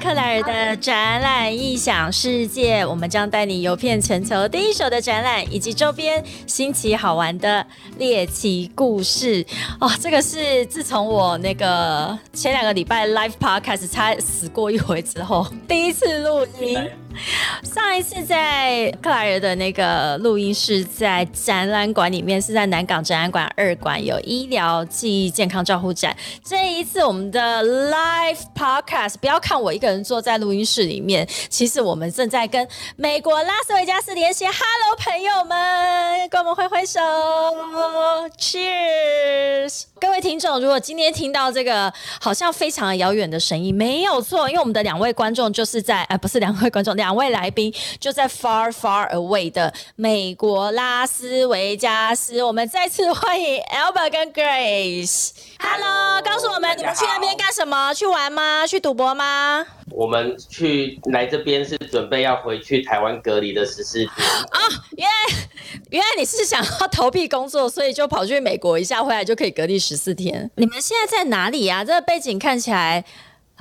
克莱尔的展览异想世界，我们将带你游遍全球第一手的展览以及周边新奇好玩的猎奇故事。哦，这个是自从我那个前两个礼拜 live podcast 差死过一回之后，第一次录音。上一次在克莱尔的那个录音室，在展览馆里面，是在南港展览馆二馆有医疗记忆健康照护展。这一次我们的 live podcast，不要看我一个人坐在录音室里面，其实我们正在跟美国拉斯维加斯连线。Hello，朋友们，跟我们挥挥手，Cheers！各位听众，如果今天听到这个好像非常遥远的声音，没有错，因为我们的两位观众就是在，呃，不是两位观众。两位 来宾就在 far far away 的美国拉斯维加斯，我们再次欢迎 Albert 跟 Grace。Hello，告诉我们你们去那边干什么？去玩吗？去赌博吗？我们去来这边是准备要回去台湾隔离的十四天啊！原来原来你是想要逃避工作，所以就跑去美国一下，回来就可以隔离十四天。你们现在在哪里啊？这个背景看起来。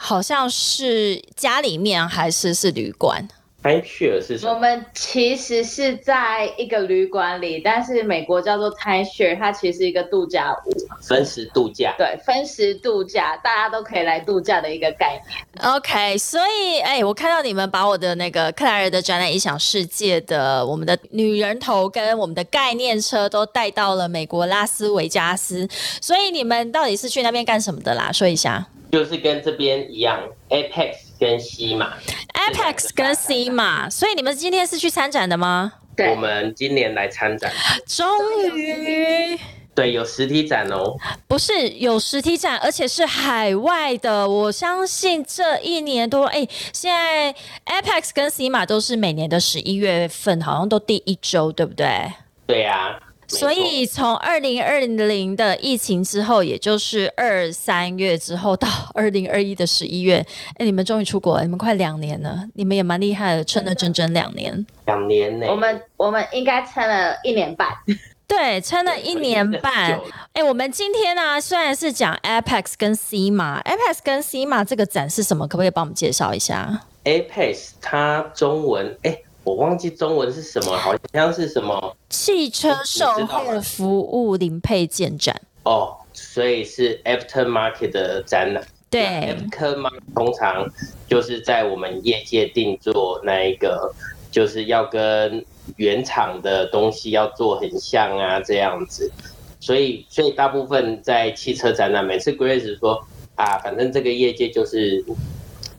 好像是家里面还是是旅馆？泰雪是什么？我们其实是在一个旅馆里，但是美国叫做泰雪，它其实是一个度假屋，分时度假。对，分时度假，大家都可以来度假的一个概念。OK，所以哎，我看到你们把我的那个克莱尔的展览影响世界的我们的女人头跟我们的概念车都带到了美国拉斯维加斯，所以你们到底是去那边干什么的啦？说一下。就是跟这边一样，Apex 跟 C 嘛，Apex 跟 C 嘛，所以你们今天是去参展的吗？对，我们今年来参展，终于，对，有实体展哦，不是有实体展，而且是海外的。我相信这一年多，哎，现在 Apex 跟 C 嘛都是每年的十一月份，好像都第一周，对不对？对呀。所以从二零二零的疫情之后，也就是二三月之后到 二零二一的十一月，哎，你们终于出国，你们快两年了，你们也蛮厉害的，撑了整整两年。两年呢？我们我们应该撑了一年半。对，撑了一年半。哎，我们今天呢，虽然是讲 Apex 跟 C 马，Apex 跟 C 马这个展是什么？可不可以帮我们介绍一下？Apex 它中文哎。我忘记中文是什么，好像是什么汽车售后服务零配件展哦，所以是 aftermarket 的展览。对，aftermarket 通常就是在我们业界定做那一个，就是要跟原厂的东西要做很像啊，这样子。所以，所以大部分在汽车展览，每次 Grace 说啊，反正这个业界就是。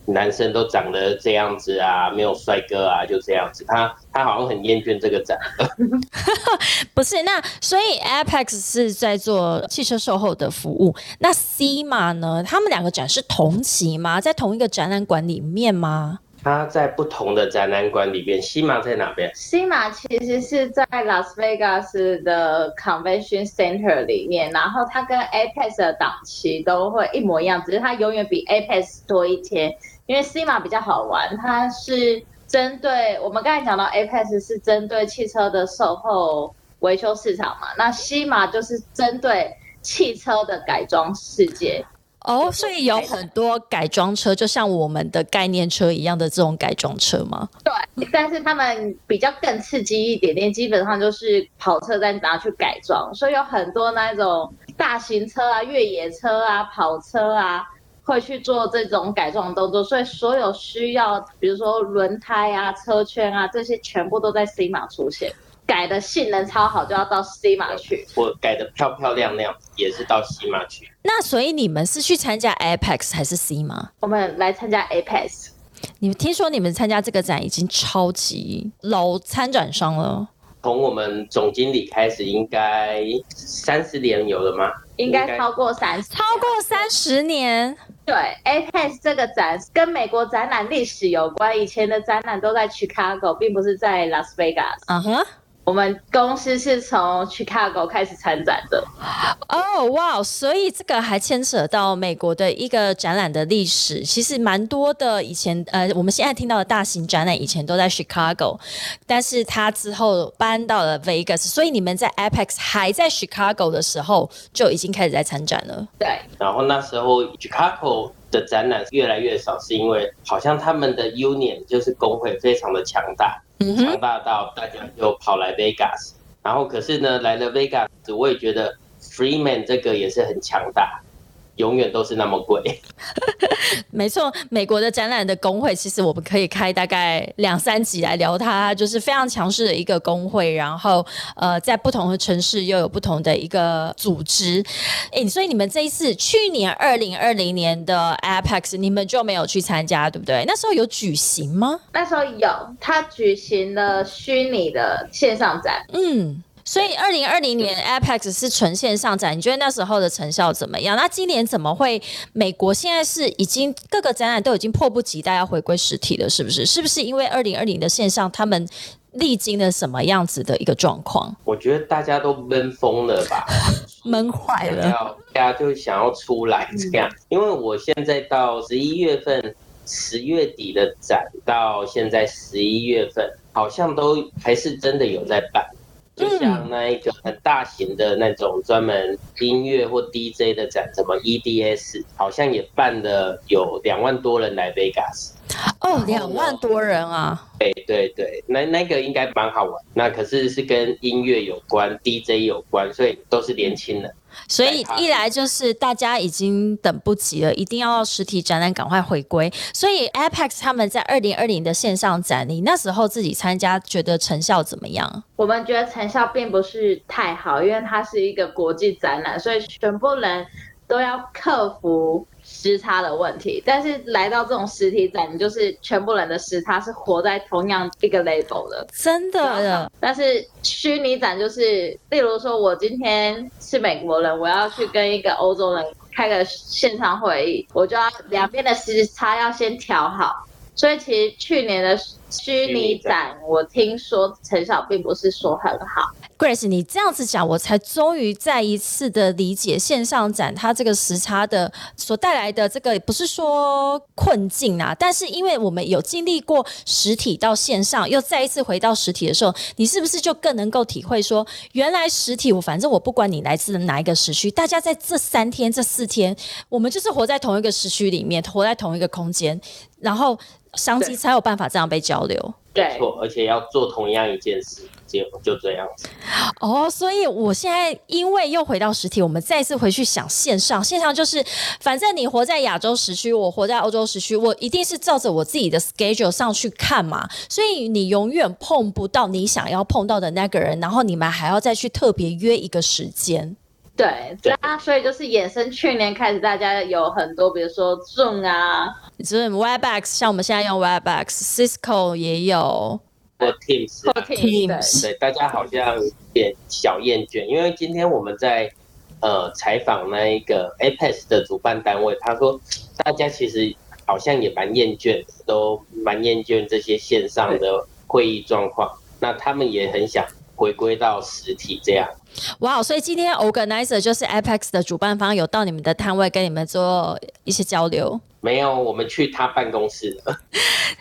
男生都长得这样子啊，没有帅哥啊，就这样子。他他好像很厌倦这个展。不是，那所以 Apex 是在做汽车售后的服务。那 C 马呢？他们两个展是同期吗？在同一个展览馆里面吗？它在不同的展览馆里边。西马在哪边？西马其实是在 Las Vegas 的 Convention Center 里面，然后它跟 Apex 的档期都会一模一样，只是它永远比 Apex 多一天。因为西马比较好玩，它是针对我们刚才讲到 Apex 是针对汽车的售后维修市场嘛，那西马就是针对汽车的改装世界哦，所以有很多改装车，就像我们的概念车一样的这种改装车吗？对，但是他们比较更刺激一点点，基本上就是跑车再拿去改装，所以有很多那种大型车啊、越野车啊、跑车啊。会去做这种改装动作，所以所有需要，比如说轮胎啊、车圈啊这些，全部都在 C 码出现。改的性能超好，就要到 C 码去。我改的漂漂亮亮，也是到 C 码去。那所以你们是去参加 Apex 还是 C 码？我们来参加 Apex。你们听说你们参加这个展已经超级老参展商了？从我们总经理开始，应该三十年有了吗？应该超过三十，超过三十年。对，Apex 这个展跟美国展览历史有关，以前的展览都在 Chicago，并不是在 Las Vegas。嗯哼。我们公司是从 Chicago 开始参展的。哦，哇，所以这个还牵扯到美国的一个展览的历史。其实蛮多的，以前呃，我们现在听到的大型展览以前都在 Chicago，但是他之后搬到了 Vegas。所以你们在 Apex 还在 Chicago 的时候就已经开始在参展了。对。然后那时候 Chicago 的展览越来越少，是因为好像他们的 union 就是工会非常的强大，强大到大家就跑来 Vegas。然后可是呢，来了 Vegas，我也觉得 Freeman 这个也是很强大。永远都是那么贵，没错。美国的展览的工会，其实我们可以开大概两三集来聊它，就是非常强势的一个工会。然后，呃，在不同的城市又有不同的一个组织。哎，所以你们这一次去年二零二零年的 Apex，你们就没有去参加，对不对？那时候有举行吗？那时候有，他举行了虚拟的线上展。嗯。所以，二零二零年 Apex 是纯线上展，你觉得那时候的成效怎么样？那今年怎么会？美国现在是已经各个展览都已经迫不及待要回归实体了，是不是？是不是因为二零二零的线上他们历经了什么样子的一个状况？我觉得大家都闷疯了吧，闷坏了，大家就想要出来这样。因为我现在到十一月份、十月底的展，到现在十一月份，好像都还是真的有在办。就像那一个很大型的那种专门音乐或 DJ 的展，什么 EDS，好像也办了有两万多人来 Vegas。哦，两万多人啊！对对对，那那个应该蛮好玩。那可是是跟音乐有关，DJ 有关，所以都是年轻人。所以一来就是大家已经等不及了，一定要实体展览赶快回归。所以 Apex 他们在二零二零的线上展，你那时候自己参加，觉得成效怎么样？我们觉得成效并不是太好，因为它是一个国际展览，所以全部人都要克服。时差的问题，但是来到这种实体展，你就是全部人的时差是活在同样一个 label 的，真的。但是虚拟展就是，例如说我今天是美国人，我要去跟一个欧洲人开个线上会议，我就要两边的时差要先调好。所以其实去年的虚拟展，我听说成效并不是说很好。Grace，你这样子讲，我才终于再一次的理解线上展它这个时差的所带来的这个不是说困境啊，但是因为我们有经历过实体到线上，又再一次回到实体的时候，你是不是就更能够体会说，原来实体我反正我不管你来自哪一个时区，大家在这三天这四天，我们就是活在同一个时区里面，活在同一个空间，然后。商机才有办法这样被交流，对错，而且要做同样一件事，就就这样子。哦，所以我现在因为又回到实体，我们再次回去想线上，线上就是反正你活在亚洲时区，我活在欧洲时区，我一定是照着我自己的 schedule 上去看嘛，所以你永远碰不到你想要碰到的那个人，然后你们还要再去特别约一个时间。对，那所以就是衍生去年开始，大家有很多，比如说 Zoom 啊，Zoom、Webex，像我们现在用 Webex，Cisco 也有，或 Teams，Teams，对，大家好像有点小厌倦，因为今天我们在呃采访那一个 Apex 的主办单位，他说大家其实好像也蛮厌倦，都蛮厌倦这些线上的会议状况，那他们也很想回归到实体这样。哇，所以今天 organizer 就是 Apex 的主办方有到你们的摊位跟你们做一些交流？没有，我们去他办公室了。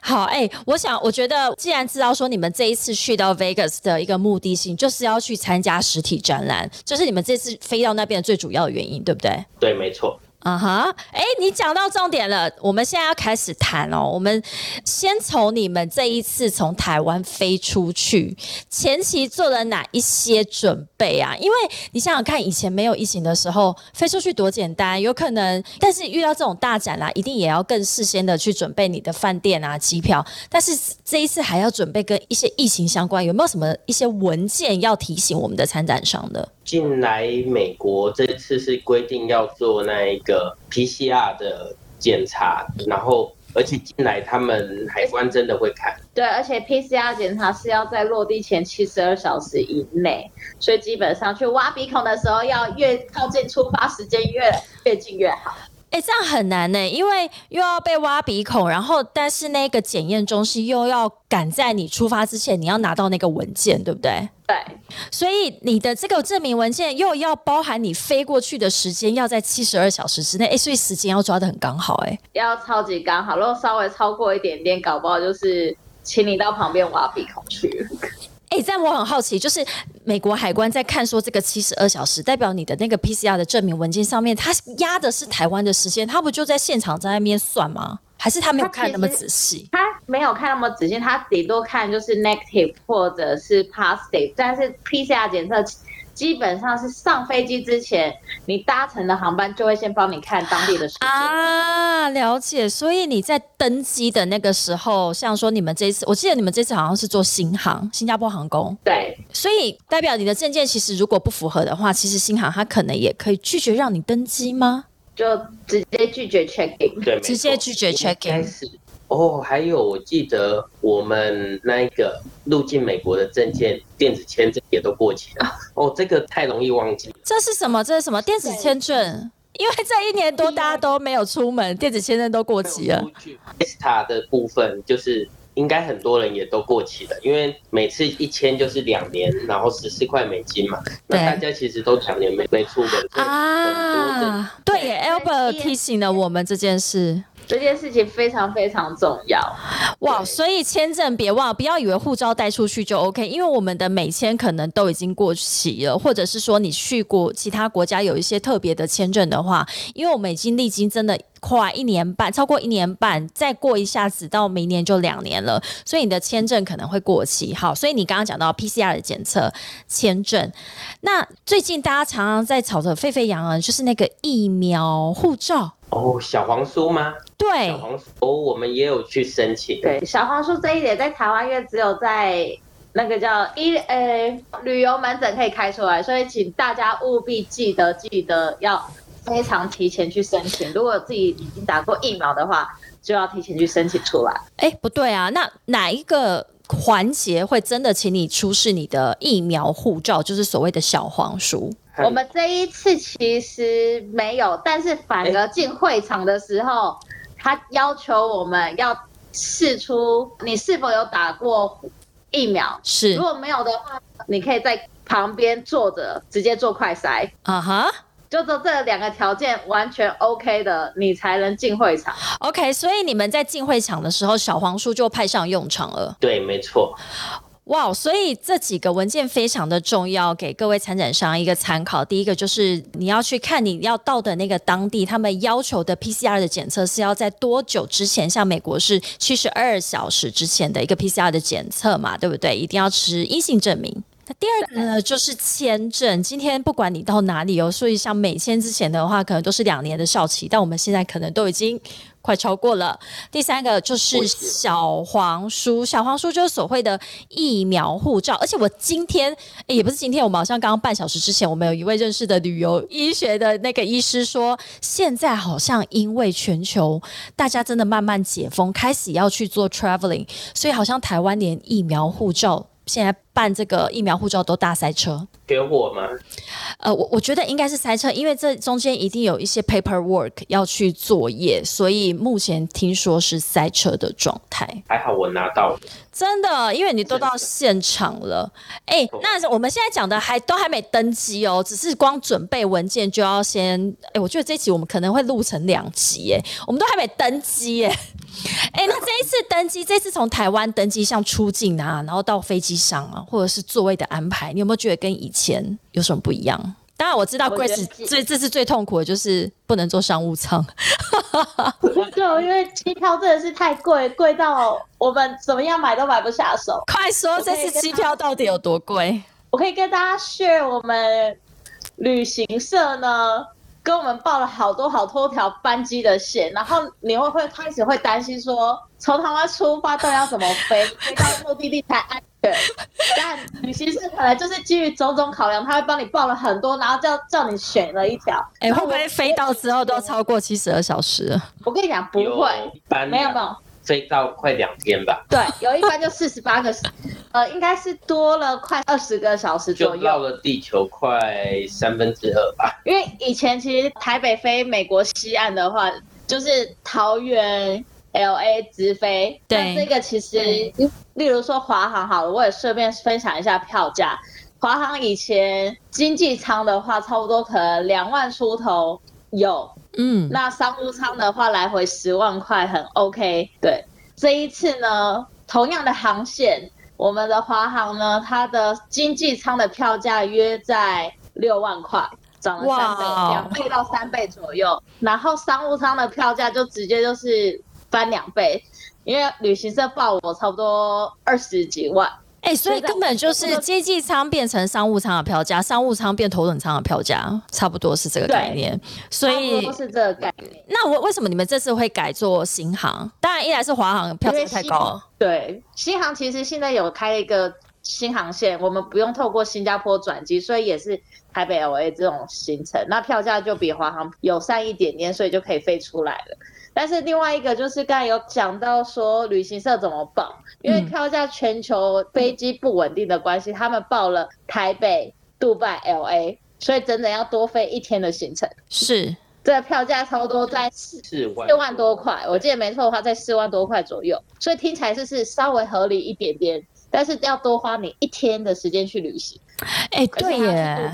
好，哎，我想，我觉得既然知道说你们这一次去到 Vegas 的一个目的性就是要去参加实体展览，这是你们这次飞到那边的最主要的原因，对不对？对，没错。啊哈，哎，你讲到重点了，我们现在要开始谈哦。我们先从你们这一次从台湾飞出去前期做了哪一些准备啊？因为你想想看，以前没有疫情的时候，飞出去多简单，有可能，但是遇到这种大展啦，一定也要更事先的去准备你的饭店啊、机票。但是这一次还要准备跟一些疫情相关，有没有什么一些文件要提醒我们的参展商的？进来美国这次是规定要做那一个 PCR 的检查，然后而且进来他们海关真的会看。对，而且 PCR 检查是要在落地前七十二小时以内，所以基本上去挖鼻孔的时候要越靠近出发时间越越近越好。哎，这样很难呢，因为又要被挖鼻孔，然后但是那个检验中心又要赶在你出发之前，你要拿到那个文件，对不对？对。所以你的这个证明文件又要包含你飞过去的时间，要在七十二小时之内。哎，所以时间要抓的很刚好，哎，要超级刚好。如果稍微超过一点点，搞不好就是请你到旁边挖鼻孔去。哎，但我很好奇，就是美国海关在看说这个七十二小时，代表你的那个 PCR 的证明文件上面，它压的是台湾的时间，他不就在现场在那边算吗？还是他没有看那么仔细？他没有看那么仔细，他顶多看就是 negative 或者是 positive，但是 PCR 检测。基本上是上飞机之前，你搭乘的航班就会先帮你看当地的时间啊，了解。所以你在登机的那个时候，像说你们这次，我记得你们这次好像是做新航，新加坡航空。对，所以代表你的证件其实如果不符合的话，其实新航它可能也可以拒绝让你登机吗？就直接拒绝 check in，对，直接拒绝 check in。哦，还有我记得我们那一个入境美国的证件电子签证也都过期了。哦，这个太容易忘记。这是什么？这是什么电子签证？因为这一年多大家都没有出门，电子签证都过期了。ESTA 的部分就是应该很多人也都过期了，因为每次一签就是两年，然后十四块美金嘛。那大家其实都两年没没出门啊。对，Albert 提醒了我们这件事。这件事情非常非常重要哇！所以签证别忘，不要以为护照带出去就 OK，因为我们的美签可能都已经过期了，或者是说你去过其他国家有一些特别的签证的话，因为我们已经历经真的快一年半，超过一年半，再过一下子到明年就两年了，所以你的签证可能会过期。好，所以你刚刚讲到 PCR 的检测签证，那最近大家常常在吵得沸沸扬扬，就是那个疫苗护照。哦，小黄书吗？对，小黄书哦，我们也有去申请。对，小黄书这一点在台湾因为只有在那个叫医呃旅游门诊可以开出来，所以请大家务必记得记得要非常提前去申请。如果自己已经打过疫苗的话，就要提前去申请出来。哎，不对啊，那哪一个环节会真的请你出示你的疫苗护照，就是所谓的小黄书？我们这一次其实没有，但是反而进会场的时候，他要求我们要试出你是否有打过疫苗。是，如果没有的话，你可以在旁边坐着直接做快筛。啊哈，就这这两个条件完全 OK 的，你才能进会场。OK，所以你们在进会场的时候，小黄书就派上用场了。对，没错。哇，所以这几个文件非常的重要，给各位参展商一个参考。第一个就是你要去看你要到的那个当地，他们要求的 PCR 的检测是要在多久之前？像美国是七十二小时之前的一个 PCR 的检测嘛，对不对？一定要持阴性证明。那第二个呢，就是签证。今天不管你到哪里哦，所以像美签之前的话，可能都是两年的效期，但我们现在可能都已经。快超过了。第三个就是小黄书，小黄书就是所谓的疫苗护照。而且我今天也不是今天，我们好像刚刚半小时之前，我们有一位认识的旅游医学的那个医师说，现在好像因为全球大家真的慢慢解封，开始要去做 traveling，所以好像台湾连疫苗护照。现在办这个疫苗护照都大塞车，给我吗？呃，我我觉得应该是塞车，因为这中间一定有一些 paperwork 要去作业，所以目前听说是塞车的状态。还好我拿到了，真的，因为你都到现场了。哎，那我们现在讲的还都还没登机哦，只是光准备文件就要先。哎，我觉得这集我们可能会录成两集，哎，我们都还没登机，哎。哎，那这一次登机，这次从台湾登机，像出境啊，然后到飞机上啊，或者是座位的安排，你有没有觉得跟以前有什么不一样？当然我知道，Grace 最这次最痛苦的就是不能坐商务舱。对因为机票真的是太贵，贵到我们怎么样买都买不下手。快说，这次机票到底有多贵？我可以跟大家 share 我们旅行社呢。跟我们报了好多好多条班机的线，然后你会会开始会担心说，从台湾出发到底要怎么飞，飞到目的地才安全。但旅行社可能就是基于种种考量，他会帮你报了很多，然后叫叫你选了一条。哎，会不会飞到之后都超过七十二小时？我跟你讲，不会，没有没有。飞到快两天吧。对，有一班就四十八个，呃，应该是多了快二十个小时左右。就绕了地球快三分之二吧。因为以前其实台北飞美国西岸的话，就是桃园 L A 直飞。对。这个其实，例如说华航好了，我也顺便分享一下票价。华航以前经济舱的话，差不多可能两万出头有。嗯，那商务舱的话，来回十万块很 OK。对，这一次呢，同样的航线，我们的华航呢，它的经济舱的票价约在六万块，涨了三倍，两倍到三倍左右。然后商务舱的票价就直接就是翻两倍，因为旅行社报我差不多二十几万。哎、所以所以根本就是经济舱变成商务舱的票价，商务舱变头等舱的票价，差不多是这个概念。所以多，是这个概念。那我为什么你们这次会改做新航？当然，一来是华航票价太高，对，新航其实现在有开了一个新航线，我们不用透过新加坡转机，所以也是台北 LA 这种行程，那票价就比华航友善一点点，所以就可以飞出来了。但是另外一个就是刚才有讲到说旅行社怎么报，因为嗯票价全球飞机不稳定的关系，他们报了台北、杜拜、LA，所以整整要多飞一天的行程。是这个票价差不多在四四万多块，我记得没错的话，在四万多块左右，所以听起来是是稍微合理一点点，但是要多花你一天的时间去旅行。哎、对耶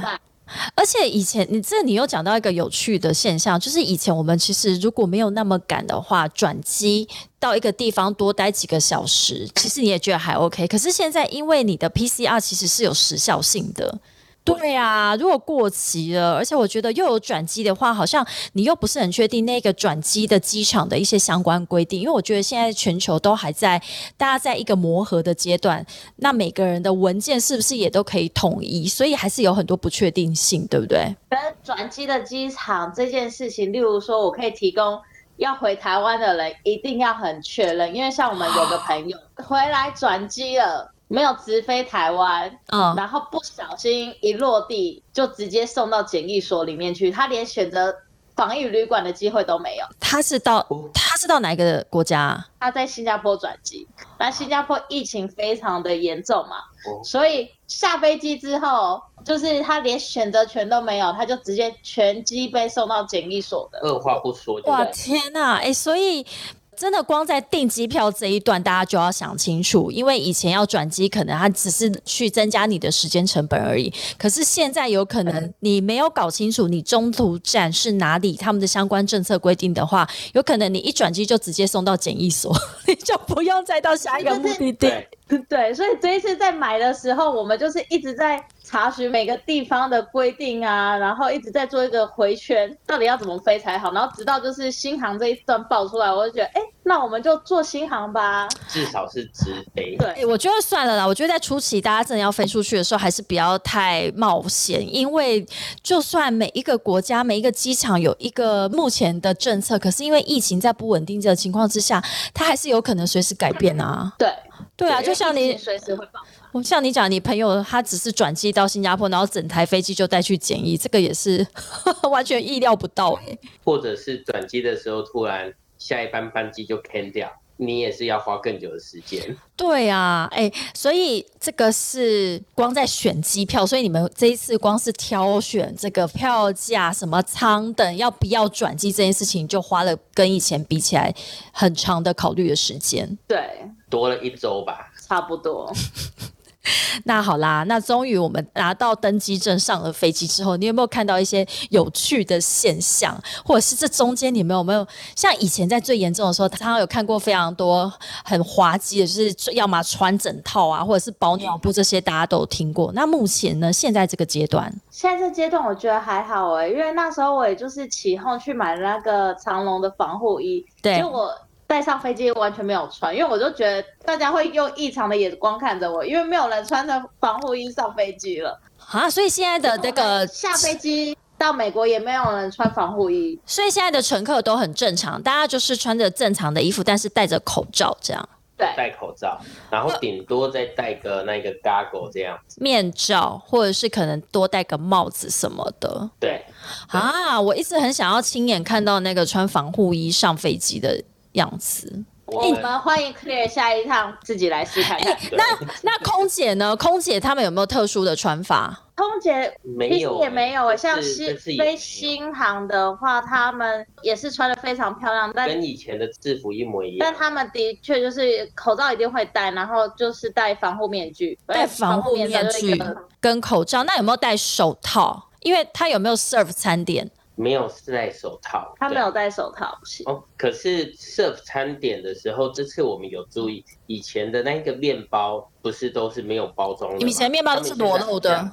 而且以前你这你又讲到一个有趣的现象，就是以前我们其实如果没有那么赶的话，转机到一个地方多待几个小时，其实你也觉得还 OK。可是现在因为你的 PCR 其实是有时效性的。对啊，如果过期了，而且我觉得又有转机的话，好像你又不是很确定那个转机的机场的一些相关规定，因为我觉得现在全球都还在大家在一个磨合的阶段，那每个人的文件是不是也都可以统一？所以还是有很多不确定性，对不对？跟转机的机场这件事情，例如说，我可以提供要回台湾的人一定要很确认，因为像我们有个朋友回来转机了，没有直飞台湾，嗯，然后不小心一落地就直接送到检疫所里面去，他连选择防疫旅馆的机会都没有。他是到哦他是到哪一个国家、啊？他在新加坡转机，那新加坡疫情非常的严重嘛，哦所以下飞机之后，就是他连选择权都没有，他就直接全机被送到检疫所的。二话不说就哇对天呐！哎、所以真的光在订机票这一段，大家就要想清楚，因为以前要转机，可能它只是去增加你的时间成本而已。可是现在有可能你没有搞清楚你中途站是哪里，他们的相关政策规定的话，有可能你一转机就直接送到检疫所，你就不用再到下一个目的地。对，所以这一次在买的时候，我们就是一直在查询每个地方的规定啊，然后一直在做一个回圈，到底要怎么飞才好。然后直到就是新航这一段爆出来，我就觉得，哎，那我们就做新航吧。至少是直飞。对哎、我觉得算了啦。我觉得在初期大家真的要飞出去的时候，还是不要太冒险，因为就算每一个国家、每一个机场有一个目前的政策，可是因为疫情在不稳定的情况之下，它还是有可能随时改变啊。对，对啊，就像你，随时会爆。我像你讲，你朋友他只是转机到新加坡，然后整台飞机就带去检疫，这个也是 完全意料不到哎、或者是转机的时候突然下一班班机就 can 掉，你也是要花更久的时间。对啊，哎、所以这个是光在选机票，所以你们这一次光是挑选这个票价、什么舱等要不要转机这件事情，就花了跟以前比起来很长的考虑的时间。对，多了一周吧，差不多。那好啦，那终于我们拿到登机证上了飞机之后，你有没有看到一些有趣的现象，或者是这中间你们有没有像以前在最严重的时候，常常有看过非常多很滑稽的，就是要么穿整套啊，或者是保暖布这些，大家都有听过。那目前呢，现在这个阶段，现在这阶段我觉得还好哎、因为那时候我也就是起哄去买那个长隆的防护衣，对就我带上飞机完全没有穿，因为我就觉得大家会用异常的眼光看着我，因为没有人穿着防护衣上飞机了。啊，所以现在的这个，下飞机到美国也没有人穿防护衣，所以现在的乘客都很正常，大家就是穿着正常的衣服，但是戴着口罩这样。对，戴口罩，然后顶多再戴个那个 goggle 这样子。面罩，或者是可能多戴个帽子什么的对，啊！我一直很想要亲眼看到那个穿防护衣上飞机的样子。我我们们欢迎 Clear 下一趟自己来试看看。对那空姐呢？空姐她们有没有特殊的穿法？空姐其实没有也没有欸，像这新这次也没有飞新航的话，他们也是穿的非常漂亮，但跟以前的制服一模一样但。他们的确就是口罩一定会戴，然后就是戴防护面具，戴防护面具跟口罩，那有没有戴手套？因为他有没有 serve 餐点？没有戴手套，他没有戴手套，是哦。可是 serve 餐点的时候，这次我们有注意，以前的那个面包不是都是没有包装的吗？以前面包都是裸露的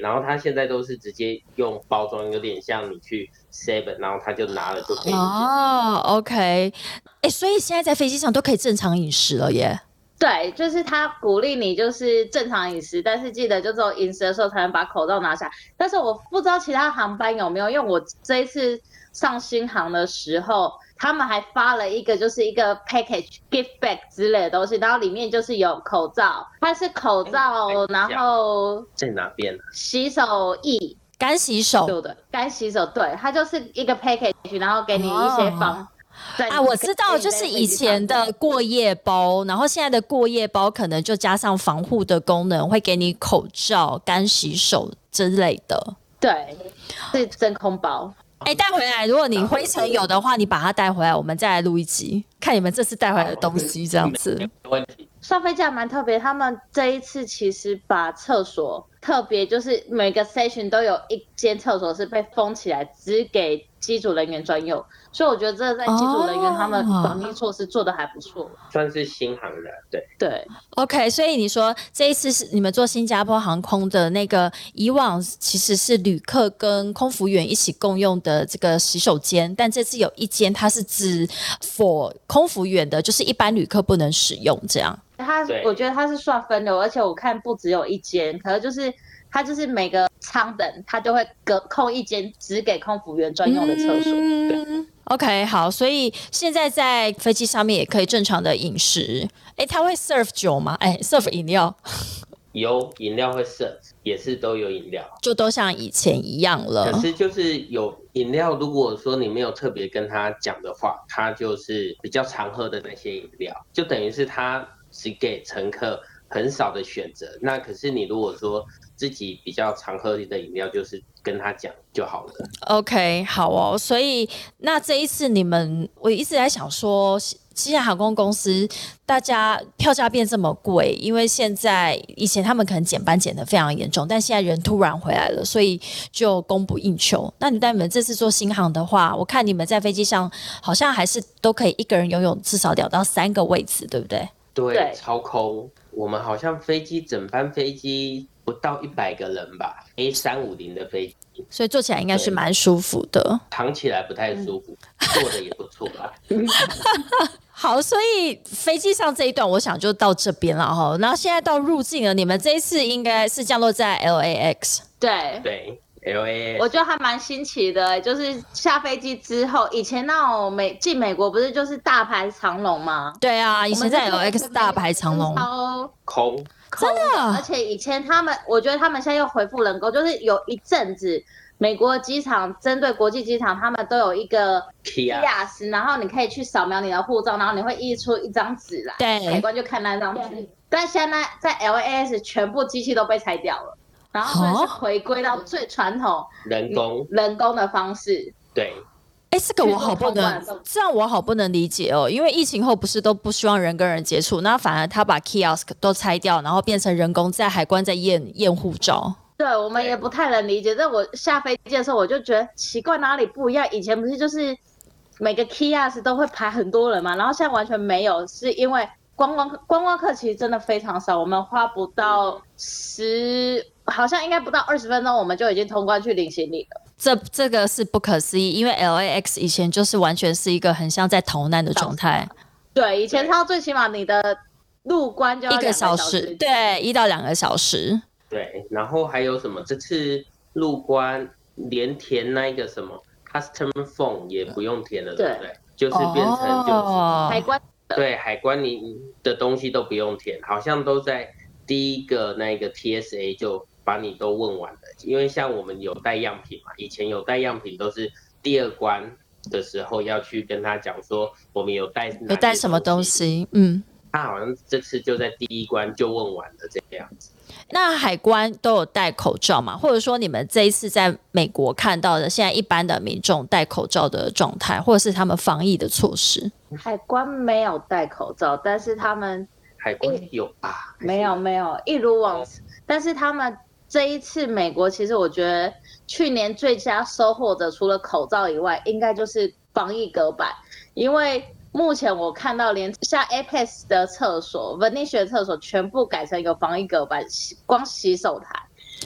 然后他现在都是直接用包装，有点像你去 Seven，然后他就拿了就可以。哦，OK，哎，所以现在在飞机上都可以正常饮食了耶。对，就是他鼓励你就是正常饮食，但是记得就只有饮食的时候才能把口罩拿下来。但是我不知道其他航班有没有，因为我这一次上新航的时候，他们还发了一个就是一个 package gift bag 之类的东西，然后里面就是有口罩，它是口罩，哎然后在哪边呢、洗手液，干洗手对的？干洗手，对，它就是一个 package，然后给你一些防。在啊，我知道，就是以前的过夜包，然后现在的过夜包可能就加上防护的功能，会给你口罩、干洗手之类的。对，是真空包。哎，带回来，如果你灰尘有的话，你把它带回来，我们再来录一集，看你们这次带回来的东西，这样子。没问题。上飞机还蛮特别，他们这一次其实把厕所特别就是每个 station 都有一间厕所是被封起来，只给机组人员专用，所以我觉得这个在机组人员他们哦。防疫措施做的还不错。算是新航的，对，对，OK，所以你说这一次是你们做新加坡航空的那个，以往其实是旅客跟空服员一起共用的这个洗手间，但这次有一间它是只 for 空服员的，就是一般旅客不能使用这样。它我觉得它是算分流，而且我看不只有一间，可能就是它就是每个舱等它就会隔空一间只给空服员专用的厕所。嗯 OK，好，所以现在在飞机上面也可以正常的饮食。哎，他会 serve 酒吗？哎 s e r v e 饮料有饮料会 serve，也是都有饮料。就都像以前一样了可。是就是有饮料，如果说你没有特别跟他讲的话，他就是比较常喝的那些饮料，就等于是他只给乘客很少的选择。那可是你如果说自己比较常喝的饮料，就是跟他讲就好了。OK，好哦。所以那这一次你们，我一直在想说，现在航空公司大家票价变这么贵，因为现在以前他们可能减班减的非常严重，但现在人突然回来了，所以就供不应求。那你但你们这次做新航的话，我看你们在飞机上好像还是都可以一个人拥有至少两到三个位置，对不对？对，对超空。我们好像飞机整班飞机不到一百个人吧，A 三五零的飞机所以坐起来应该是对蛮舒服的。躺起来不太舒服，坐的也不错吧。好，所以飞机上这一段，我想就到这边了哈。然后现在到入境了，你们这一次应该是降落在 LAX。对，对，L A 我觉得还蛮新奇的、就是下飞机之后，以前那种美进美国不是就是大排长龙吗？对啊，以前在我们这 LX 大排长龙，超空，真的？而且以前他们，我觉得他们现在又恢复人工，就是有一阵子。美国机场针对国际机场，他们都有一个然后你可以去扫描你的护照，然后你会溢出一张纸来，对。海关就看那张纸。但现在在 LAS 全部机器都被拆掉了，然后所以是回归到最传统人工，人工的方式。对，哎，这个我好不能这样我好不能理解哦。因为疫情后不是都不希望人跟人接触，那反而他把 kiosk 都拆掉，然后变成人工在海关在验验护照。对我们也不太能理解，但我下飞机的时候我就觉得奇怪哪里不一样。以前不是就是每个 kiosk 都会排很多人嘛，然后现在完全没有，是因为观光观光客其实真的非常少，我们花不到十，好像应该不到二十分钟，我们就已经通关去领行李了。这这个是不可思议，因为 LAX 以前就是完全是一个很像在逃难的状态，对，以前它最起码你的入关就要一个小时，对，一到两个小时。对，然后还有什么？这次入关连填那个什么 customer phone 也不用填了，对不对？就是变成就是、哦海关对海关你的东西都不用填，好像都在第一个那个 TSA 就把你都问完了。因为像我们有带样品嘛，以前有带样品都是第二关的时候要去跟他讲说我们有带有带什么东，西？嗯，他好像这次就在第一关就问完了这个样子。那海关都有戴口罩嘛？或者说你们这一次在美国看到的，现在一般的民众戴口罩的状态，或者是他们防疫的措施？海关没有戴口罩，但是他们海关有吧？没有没有，一如往常。但是他们这一次美国其实我觉得去年最佳收获的除了口罩以外，应该就是防疫隔板，因为目前我看到连像 Apex 的厕所、Vanish 的厕所全部改成有防疫隔板，光洗手台。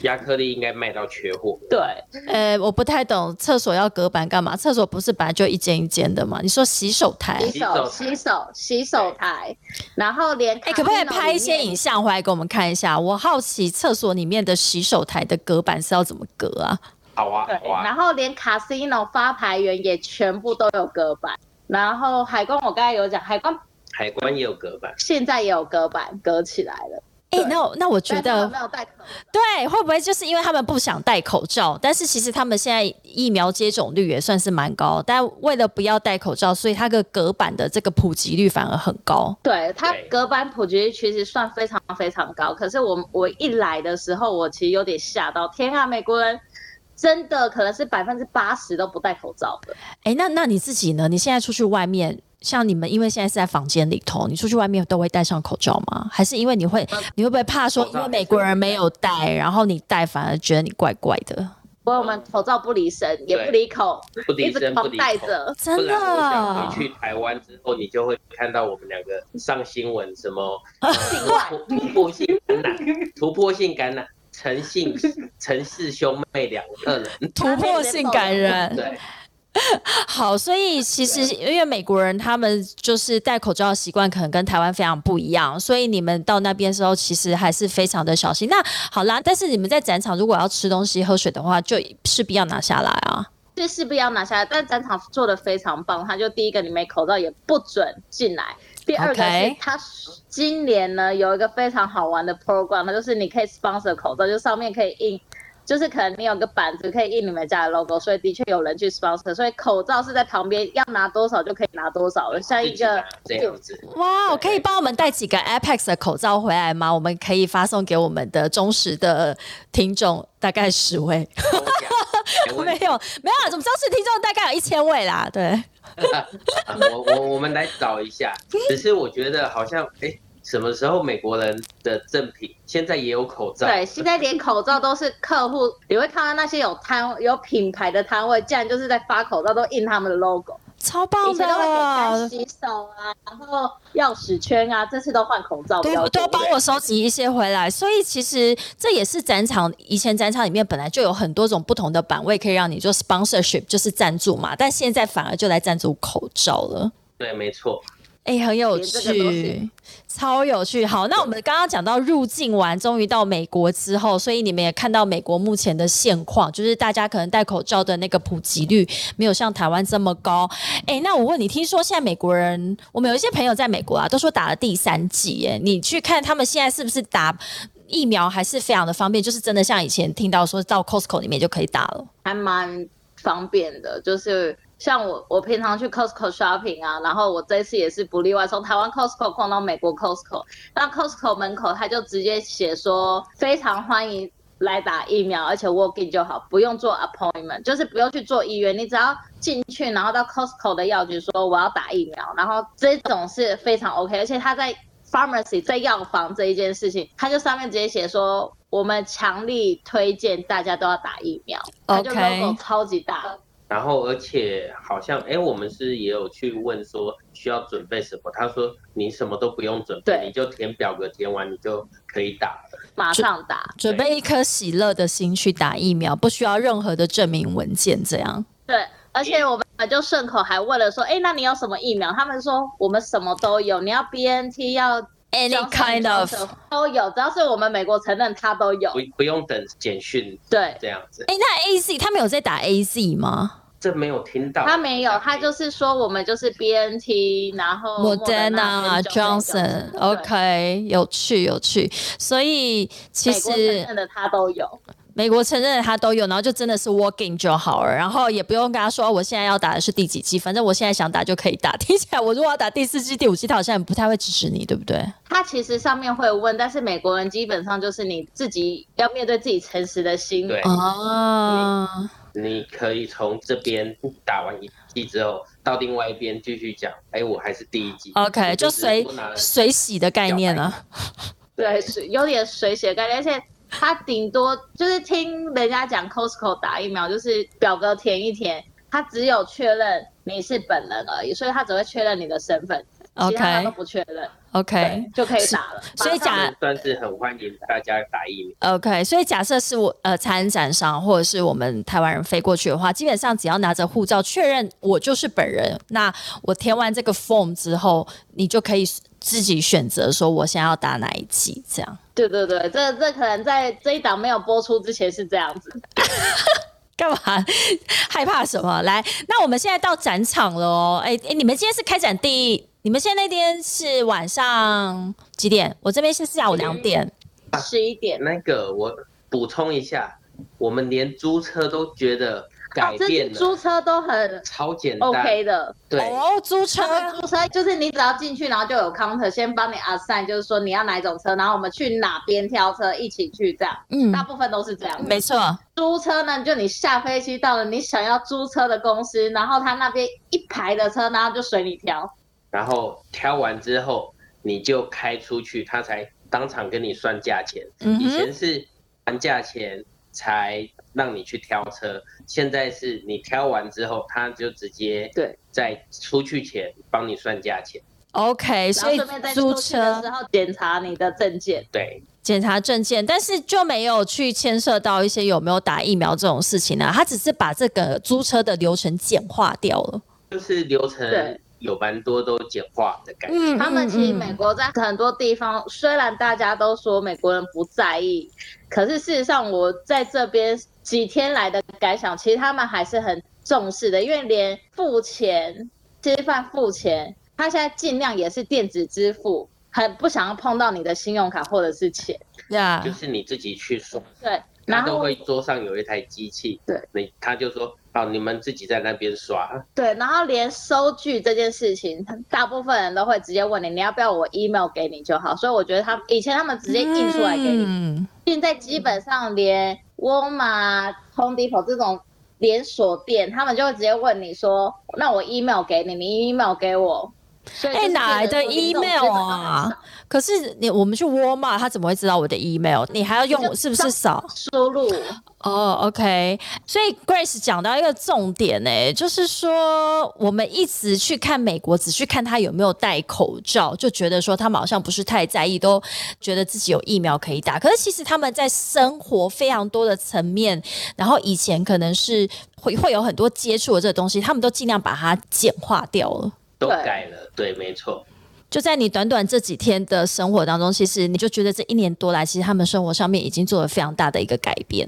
亚克力应该卖到缺货。对，呃，我不太懂厕所要隔板干嘛？厕所不是本来就一间一间的吗？你说洗手台？洗手、洗手、洗手台，然后连哎，可不可以拍一些影像回来给我们看一下？我好奇厕所里面的洗手台的隔板是要怎么隔啊？好啊，对，然后连 casino 发牌员也全部都有隔板，然后海关我刚才有讲，海关海关也有隔板，现在也有隔板隔起来了。哎，那那我觉得没有戴口罩，对，会不会就是因为他们不想戴口罩？但是其实他们现在疫苗接种率也算是蛮高，但为了不要戴口罩，所以它的隔板的这个普及率反而很高。对，它隔板普及率其实算非常非常高。可是我我一来的时候，我其实有点吓到，天啊，美国人真的可能是百分之八十都不戴口罩的。哎，那那你自己呢？你现在出去外面？像你们，因为现在是在房间里头，你出去外面都会戴上口罩吗？还是因为你会，你会不会怕说，因为美国人没有戴，然后你戴反而觉得你怪怪的？不过我们口罩不离身，也不离口，不离身，不离戴着。真的。你去台湾之后，你就会看到我们两个上新闻，什么 突破性感染，突破性感染，陈姓陈氏兄妹两个人，突破性感人，对。好，所以其实因为美国人他们就是戴口罩的习惯可能跟台湾非常不一样，所以你们到那边时候其实还是非常的小心。那好啦，但是你们在展场如果要吃东西、喝水的话，就势必要拿下来啊。是势必要拿下来，但展场做的非常棒。他就第一个，你没口罩也不准进来；第二个是它今年呢有一个非常好玩的 program，那就是你可以 sponsor 口罩，就上面可以印。就是可能你有个板子可以印你们家的 logo，所以的确有人去 sponsor，所以口罩是在旁边，要拿多少就可以拿多少了，像一个这样子。哇，可以帮我们带几个 Apex 的口罩回来吗？我们可以发送给我们的忠实的听众，大概十位。没有，没有，我们忠实听众大概有一千位啦。对。我我我们来找一下，只是我觉得好像哎。什么时候美国人的赠品现在也有口罩？对，现在连口罩都是客户，你会看到那些有摊有品牌的摊位，竟然就是在发口罩，都印他们的 logo，超棒的。洗手啊，然后钥匙圈啊，这次都换口罩。对，都帮我收集一些回来。所以其实这也是展场以前展场里面本来就有很多种不同的版位可以让你做 sponsorship，就是赞助嘛。但现在反而就来赞助口罩了。对，没错。哎，很有趣，超有趣。好，那我们刚刚讲到入境完，终于到美国之后，所以你们也看到美国目前的现况，就是大家可能戴口罩的那个普及率没有像台湾这么高。哎，那我问你，听说现在美国人，我们有一些朋友在美国啊，都说打了第三剂。哎，你去看他们现在是不是打疫苗还是非常的方便？就是真的像以前听到说到 Costco 里面就可以打了，还蛮方便的，就是。像我，我平常去 Costco shopping 啊，然后我这次也是不例外，从台湾 Costco 逛到美国 Costco，那 Costco 门口他就直接写说非常欢迎来打疫苗，而且 walking 就好，不用做 appointment，就是不用去做医院，你只要进去，然后到 Costco 的药局说我要打疫苗，然后这种是非常 OK，而且他在 pharmacy 在药房这一件事情，他就上面直接写说我们强力推荐大家都要打疫苗，OK，超级大。然后，而且好像，哎，我们是也有去问说需要准备什么，他说你什么都不用准备，你就填表格，填完你就可以打了，马上打，准备一颗喜乐的心去打疫苗，不需要任何的证明文件，这样。对，而且我们就顺口还问了说，哎，那你有什么疫苗？他们说我们什么都有，你要 BNT 要 any kind of 都有，只要是我们美国承认，他都有，不不用等简讯，对，这样子。哎，那 A Z 他们有在打 A Z 吗？这没有听到，他没有，他就是说我们就是 B N T，然后 Moderna Johnson，OK，有趣有趣，所以其实承认的他都有，美国承认的他都有，然后就真的是 Working 就好了，然后也不用跟他说我现在要打的是第几季，反正我现在想打就可以打。听起来我如果要打第四季、第五季，他好像不太会支持你，对不对？他其实上面会问，但是美国人基本上就是你自己要面对自己诚实的心，对啊。你可以从这边打完一季之后，到另外一边继续讲。哎，我还是第一季。OK，就随随洗的概念啊。对，水有点水洗的概念，而且他顶多就是听人家讲 Costco 打疫苗，就是表格填一填，他只有确认你是本人而已，所以他只会确认你的身份，其他他都不确认，OK，就可以打了。所以假算是很欢迎大家打疫苗。OK，所以假设是我呃参展商或者是我们台湾人飞过去的话，基本上只要拿着护照确认我就是本人，那我填完这个 form 之后，你就可以自己选择说我想要打哪一期，这样。对对对，这这可能在这一档没有播出之前是这样子。干嘛害怕什么？来，那我们现在到展场了哦。哎哎，你们今天是开展第一，你们现在那边是晚上几点？我这边是下午两点。十一点，那个我补充一下，我们连租车都觉得改变了，租车都很超简单。OK 的。对，哦，租车租车就是你只要进去，然后就有 counter 先帮你 assign，就是说你要哪一种车，然后我们去哪边挑车一起去这样。嗯大部分都是这样。没错。租车呢，就你下飞机到了你想要租车的公司，然后他那边一排的车，然后就随你挑。然后挑完之后你就开出去，他才当场跟你算价钱。以前是完价钱才让你去挑车，现在是你挑完之后，他就直接对在出去前帮你算价钱。OK，所以租车的车时候检查你的证件。对，检查证件，但是就没有去牵涉到一些有没有打疫苗这种事情呢、他只是把这个租车的流程简化掉了。就是流程对有蛮多都简化的感觉。嗯他们其实美国在很多地方，虽然大家都说美国人不在意，可是事实上我在这边几天来的感想，其实他们还是很重视的，因为连付钱、吃饭付钱，他现在尽量也是电子支付，很不想要碰到你的信用卡或者是钱。呀就是你自己去送，对，他然后都会桌上有一台机器，对，你他就说好，你们自己在那边刷，对，然后连收据这件事情，他大部分人都会直接问你，你要不要我 email 给你就好。所以我觉得他以前他们直接印出来给你，嗯现在基本上连沃尔玛、Home Depot 这种连锁店，他们就会直接问你说：“那我 email 给你，你 email 给我。”所以就是哎哪来的 email 啊？可是你我们去沃尔玛，他怎么会知道我的 email？你还要用是不是扫？输入哦、o k 所以 Grace 讲到一个重点呢，就是说我们一直去看美国，只去看他有没有戴口罩，就觉得说他们好像不是太在意，都觉得自己有疫苗可以打。可是其实他们在生活非常多的层面，然后以前可能是会会有很多接触的这个东西，他们都尽量把它简化掉了。都改了，对，没错。就在你短短这几天的生活当中，其实你就觉得这一年多来，其实他们生活上面已经做了非常大的一个改变。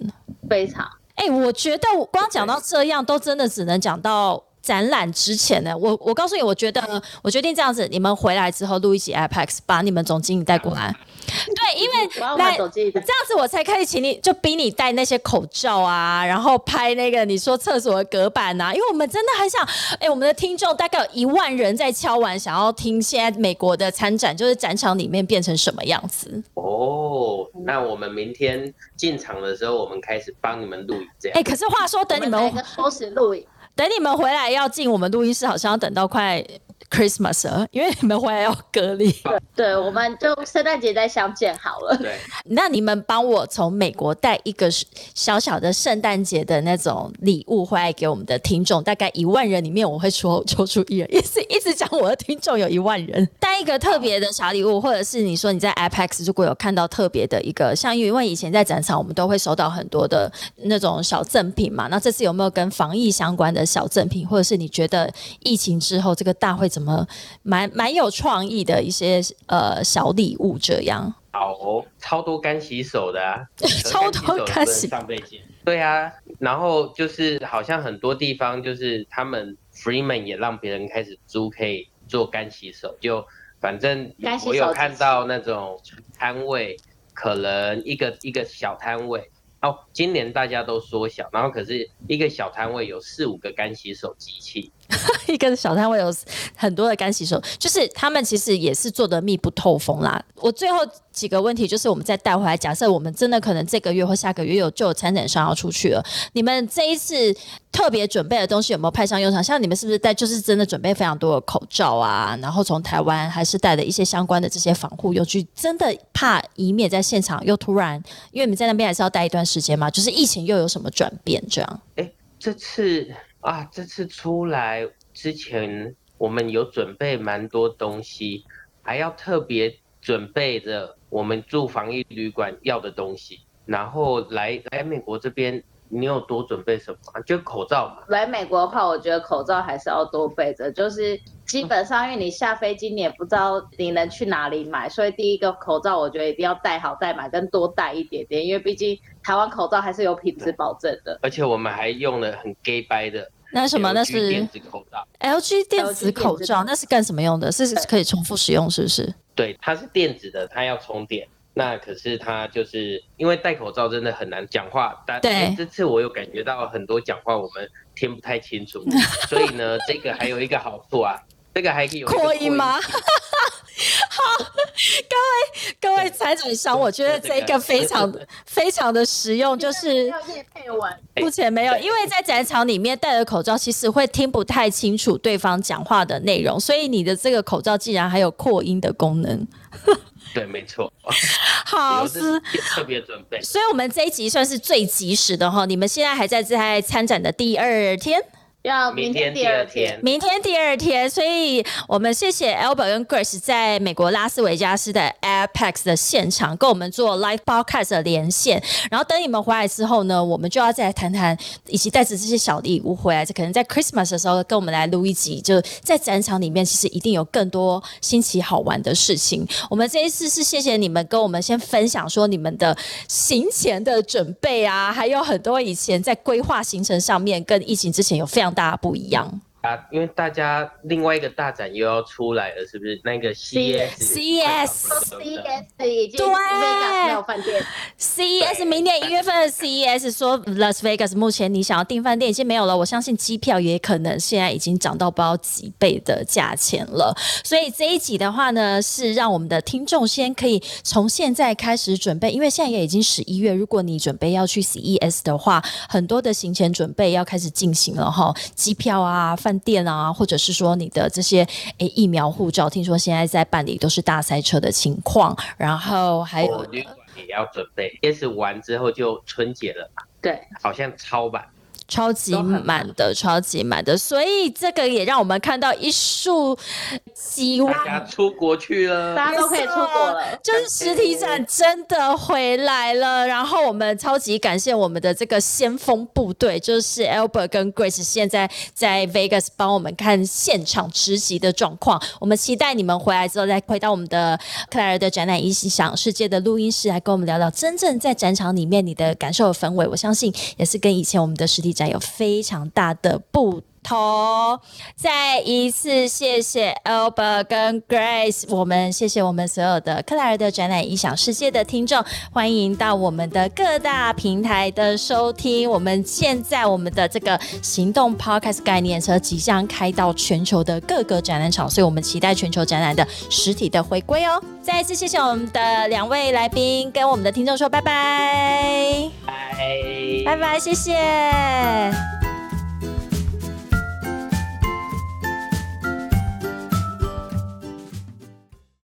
非常哎、我觉得我光讲到这样，都真的只能讲到展览之前呢。我我告诉你，我觉得我决定这样子，你们回来之后录一集 Apex，把你们总经理带过来。对，因为 我要来玩手机的这。样子我才可以请你，就逼你戴那些口罩啊，然后拍那个你说厕所的隔板啊，因为我们真的很想，哎、我们的听众大概有一万人在敲完，想要听现在美国的参展，就是展场里面变成什么样子。哦，那我们明天进场的时候，我们开始帮你们录影，这哎、样。可是话说，等你们我来个缩时录影，等你们回来要进我们录音室，好像要等到快 Christmas 了，因为你们回来要隔离。对，我们就圣诞节再相见好了。对，那你们帮我从美国带一个小小的圣诞节的那种礼物回来给我们的听众，大概一万人里面我会抽抽出一人，一直一直讲我的听众有一万人，带一个特别的小礼物，或者是你说你在 Apex 如果有看到特别的一个，像因为以前在展场我们都会收到很多的那种小赠品嘛，那这次有没有跟防疫相关的小赠品，或者是你觉得疫情之后这个大会怎么蛮蛮有创意的一些呃小礼物这样？好哦，超多干洗手的啊，超多干洗上背景。对啊，然后就是好像很多地方就是他们 Freeman 也让别人开始租可以做干洗手，就反正我有看到那种摊位，可能一个一个小摊位。哦，今年大家都缩小，然后可是一个小摊位有四五个干洗手机器，一个小摊位有很多的干洗手，就是他们其实也是做的密不透风啦。我最后几个问题就是我们再带回来，假设我们真的可能这个月或下个月有就有参展商要出去了，你们这一次特别准备的东西有没有派上用场？像你们是不是带就是真的准备非常多的口罩啊？然后从台湾还是带的一些相关的这些防护用具，真的怕以免在现场又突然，因为你们在那边还是要待一段时间嘛，就是疫情又有什么转变这样？哎，这次啊，这次出来之前，我们有准备蛮多东西，还要特别准备着我们住防疫旅馆要的东西，然后来来美国这边。你有多准备什么？就口罩嘛。来美国的话，我觉得口罩还是要多备着。就是基本上，因为你下飞机，你也不知道你能去哪里买，所以第一个口罩，我觉得一定要戴好戴满，跟多戴一点点。因为毕竟台湾口罩还是有品质保证的。而且我们还用了很 gay 掰的。那什么？那是电子口罩。LG 电子口罩，那是干什么用的？是可以重复使用，是不是？对，它是电子的，它要充电。那可是它就是因为戴口罩真的很难讲话，但这次我有感觉到很多讲话我们听不太清楚，所以呢，这个还有一个好处啊，这个还可以有扩音吗？好，各位各位财产商，我觉得这个非常 非常的实用，就是目前没有，因为在展场里面戴着口罩，其实会听不太清楚对方讲话的内容，所以你的这个口罩竟然还有扩音的功能。对，没错。好，是特别准备，所以我们这一集算是最及时的哈。你们现在还在在参展的第二天。要明天第二天，明天第二天，所以我们谢谢 Albert 跟 Grace 在美国拉斯维加斯的 Airpex 的现场跟我们做 Live Podcast 的连线。然后等你们回来之后呢，我们就要再来谈谈，以及带着这些小礼物回来，这可能在 Christmas 的时候跟我们来录一集。就在展场里面，其实一定有更多新奇好玩的事情。我们这一次是谢谢你们跟我们先分享说你们的行前的准备啊，还有很多以前在规划行程上面跟疫情之前有非常。大不一样。啊，因为大家另外一个大展又要出来了，是不是？那个 CES，CES 已经没有饭店。CES 明年一月份的 CES 说 Las Vegas 目前你想要订饭店已经没有了，我相信机票也可能现在已经涨到不知道几倍的价钱了。所以这一集的话呢，是让我们的听众先可以从现在开始准备，因为现在也已经十一月，如果你准备要去 CES 的话，很多的行前准备要开始进行了哈，机票啊。饭店啊，或者是说你的这些诶疫苗护照，听说现在在办理都是大塞车的情况，然后还有旅馆也要准备。也是完之后就春节了嘛，对，好像超满。超级满的，超级满的，所以这个也让我们看到一束希望。大家出国去了，大家都可以出国了，就是实体展真的回来了。然后我们超级感谢我们的这个先锋部队，就是 Albert 跟 Grace，现在在 Vegas 帮我们看现场实习的状况。我们期待你们回来之后，再回到我们的克莱尔的展览音响世界的录音室，来跟我们聊聊真正在展场里面你的感受和氛围。我相信也是跟以前我们的实体。有非常大的不同。再一次谢谢 Albert 跟 Grace，我们谢谢我们所有的克莱尔的展览影响世界的听众，欢迎到我们的各大平台的收听。我们现在我们的这个行动 Podcast 概念车即将开到全球的各个展览场，所以我们期待全球展览的实体的回归哦。再一次谢谢我们的两位来宾，跟我们的听众说拜拜，拜拜拜，谢谢。